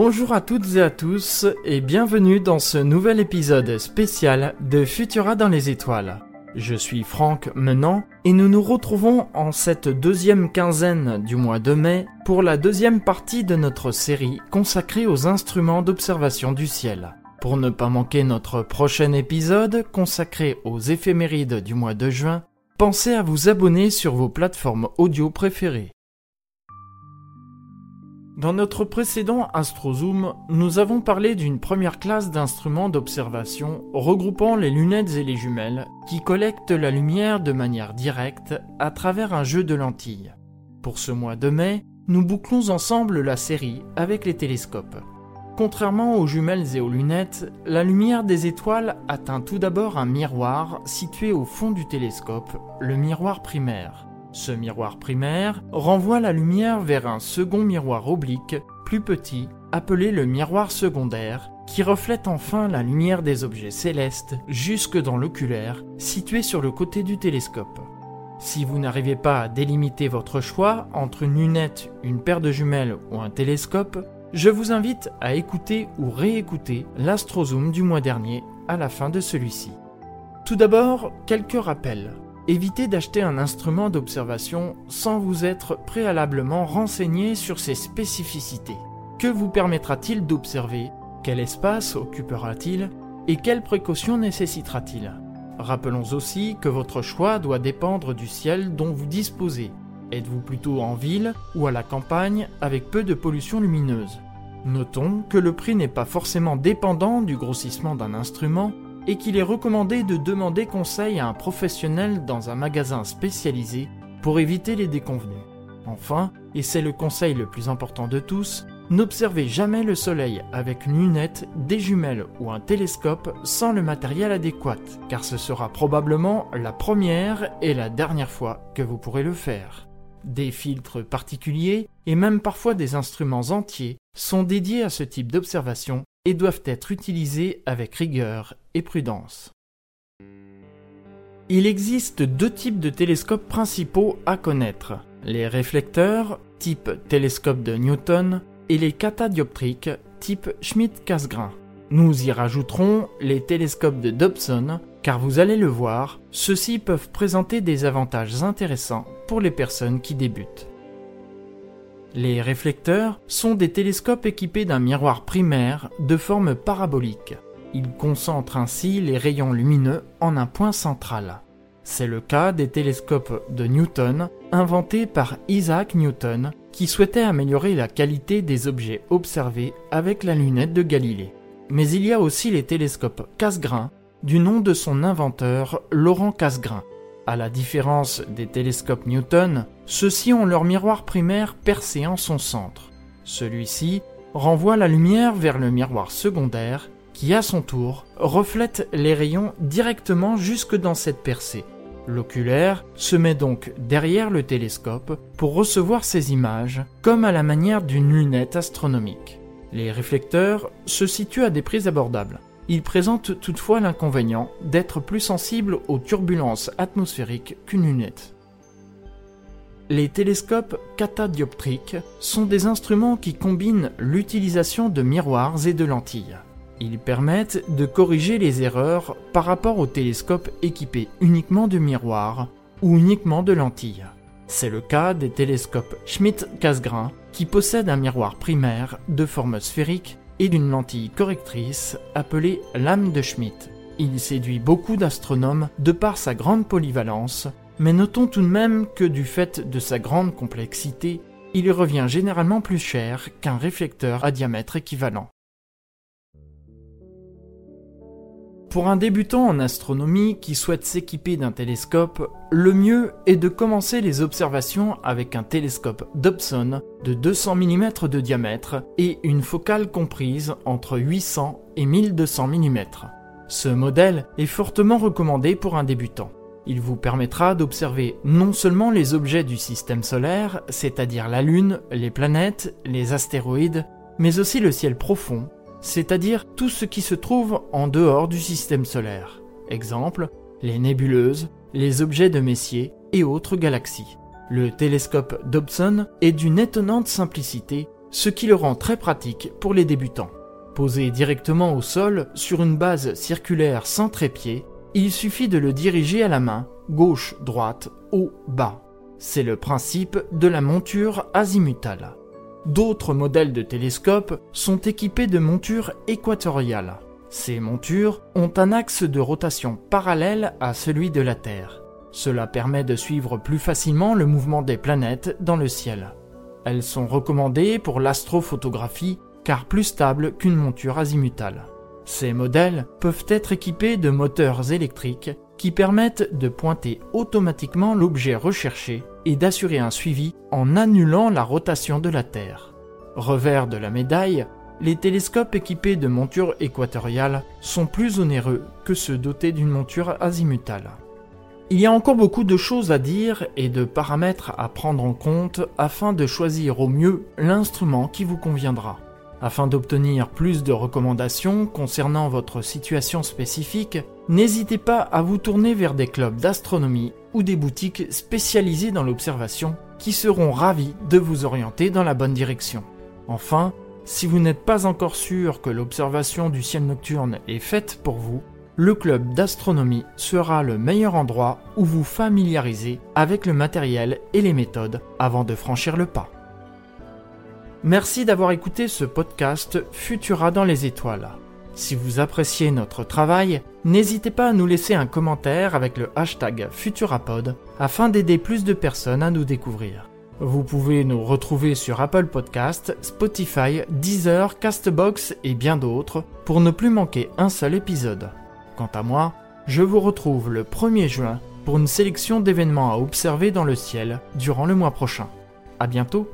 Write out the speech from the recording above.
Bonjour à toutes et à tous et bienvenue dans ce nouvel épisode spécial de Futura dans les étoiles. Je suis Franck Menant et nous nous retrouvons en cette deuxième quinzaine du mois de mai pour la deuxième partie de notre série consacrée aux instruments d'observation du ciel. Pour ne pas manquer notre prochain épisode consacré aux éphémérides du mois de juin, pensez à vous abonner sur vos plateformes audio préférées. Dans notre précédent AstroZoom, nous avons parlé d'une première classe d'instruments d'observation regroupant les lunettes et les jumelles qui collectent la lumière de manière directe à travers un jeu de lentilles. Pour ce mois de mai, nous bouclons ensemble la série avec les télescopes. Contrairement aux jumelles et aux lunettes, la lumière des étoiles atteint tout d'abord un miroir situé au fond du télescope, le miroir primaire. Ce miroir primaire renvoie la lumière vers un second miroir oblique, plus petit, appelé le miroir secondaire, qui reflète enfin la lumière des objets célestes jusque dans l'oculaire, situé sur le côté du télescope. Si vous n'arrivez pas à délimiter votre choix entre une lunette, une paire de jumelles ou un télescope, je vous invite à écouter ou réécouter l'astrozoom du mois dernier à la fin de celui-ci. Tout d'abord, quelques rappels. Évitez d'acheter un instrument d'observation sans vous être préalablement renseigné sur ses spécificités. Que vous permettra-t-il d'observer? Quel espace occupera-t-il? Et quelles précautions nécessitera-t-il? Rappelons aussi que votre choix doit dépendre du ciel dont vous disposez. Êtes-vous plutôt en ville ou à la campagne avec peu de pollution lumineuse? Notons que le prix n'est pas forcément dépendant du grossissement d'un instrument, et qu'il est recommandé de demander conseil à un professionnel dans un magasin spécialisé pour éviter les déconvenus. Enfin, et c'est le conseil le plus important de tous, n'observez jamais le soleil avec une lunette, des jumelles ou un télescope sans le matériel adéquat, car ce sera probablement la première et la dernière fois que vous pourrez le faire. Des filtres particuliers et même parfois des instruments entiers sont dédiés à ce type d'observation et doivent être utilisés avec rigueur et prudence. Il existe deux types de télescopes principaux à connaître, les réflecteurs type télescope de Newton et les catadioptriques type Schmidt-Cassegrain. Nous y rajouterons les télescopes de Dobson car vous allez le voir, ceux-ci peuvent présenter des avantages intéressants pour les personnes qui débutent. Les réflecteurs sont des télescopes équipés d'un miroir primaire de forme parabolique. Ils concentrent ainsi les rayons lumineux en un point central. C'est le cas des télescopes de Newton inventés par Isaac Newton qui souhaitait améliorer la qualité des objets observés avec la lunette de Galilée. Mais il y a aussi les télescopes Cassegrain du nom de son inventeur Laurent Cassegrain à la différence des télescopes Newton, ceux-ci ont leur miroir primaire percé en son centre. Celui-ci renvoie la lumière vers le miroir secondaire qui, à son tour, reflète les rayons directement jusque dans cette percée. L'oculaire se met donc derrière le télescope pour recevoir ces images, comme à la manière d'une lunette astronomique. Les réflecteurs se situent à des prix abordables. Il présente toutefois l'inconvénient d'être plus sensible aux turbulences atmosphériques qu'une lunette. Les télescopes catadioptriques sont des instruments qui combinent l'utilisation de miroirs et de lentilles. Ils permettent de corriger les erreurs par rapport aux télescopes équipés uniquement de miroirs ou uniquement de lentilles. C'est le cas des télescopes Schmidt-Cassegrain qui possèdent un miroir primaire de forme sphérique et d'une lentille correctrice appelée lame de Schmidt. Il séduit beaucoup d'astronomes de par sa grande polyvalence, mais notons tout de même que du fait de sa grande complexité, il revient généralement plus cher qu'un réflecteur à diamètre équivalent. Pour un débutant en astronomie qui souhaite s'équiper d'un télescope, le mieux est de commencer les observations avec un télescope Dobson de 200 mm de diamètre et une focale comprise entre 800 et 1200 mm. Ce modèle est fortement recommandé pour un débutant. Il vous permettra d'observer non seulement les objets du système solaire, c'est-à-dire la Lune, les planètes, les astéroïdes, mais aussi le ciel profond, c'est-à-dire tout ce qui se trouve en dehors du système solaire. Exemple, les nébuleuses, les objets de Messier et autres galaxies. Le télescope Dobson est d'une étonnante simplicité ce qui le rend très pratique pour les débutants. Posé directement au sol sur une base circulaire sans trépied, il suffit de le diriger à la main, gauche, droite, haut, bas. C'est le principe de la monture azimutale. D'autres modèles de télescopes sont équipés de montures équatoriales. Ces montures ont un axe de rotation parallèle à celui de la Terre. Cela permet de suivre plus facilement le mouvement des planètes dans le ciel. Elles sont recommandées pour l'astrophotographie car plus stables qu'une monture azimutale. Ces modèles peuvent être équipés de moteurs électriques qui permettent de pointer automatiquement l'objet recherché et d'assurer un suivi en annulant la rotation de la Terre. Revers de la médaille, les télescopes équipés de montures équatoriales sont plus onéreux que ceux dotés d'une monture azimutale. Il y a encore beaucoup de choses à dire et de paramètres à prendre en compte afin de choisir au mieux l'instrument qui vous conviendra. Afin d'obtenir plus de recommandations concernant votre situation spécifique, n'hésitez pas à vous tourner vers des clubs d'astronomie ou des boutiques spécialisées dans l'observation qui seront ravis de vous orienter dans la bonne direction. Enfin, si vous n'êtes pas encore sûr que l'observation du ciel nocturne est faite pour vous, le club d'astronomie sera le meilleur endroit où vous familiariser avec le matériel et les méthodes avant de franchir le pas. Merci d'avoir écouté ce podcast Futura dans les étoiles. Si vous appréciez notre travail, n'hésitez pas à nous laisser un commentaire avec le hashtag Futurapod afin d'aider plus de personnes à nous découvrir. Vous pouvez nous retrouver sur Apple Podcast, Spotify, Deezer, Castbox et bien d'autres pour ne plus manquer un seul épisode. Quant à moi, je vous retrouve le 1er juin pour une sélection d'événements à observer dans le ciel durant le mois prochain. A bientôt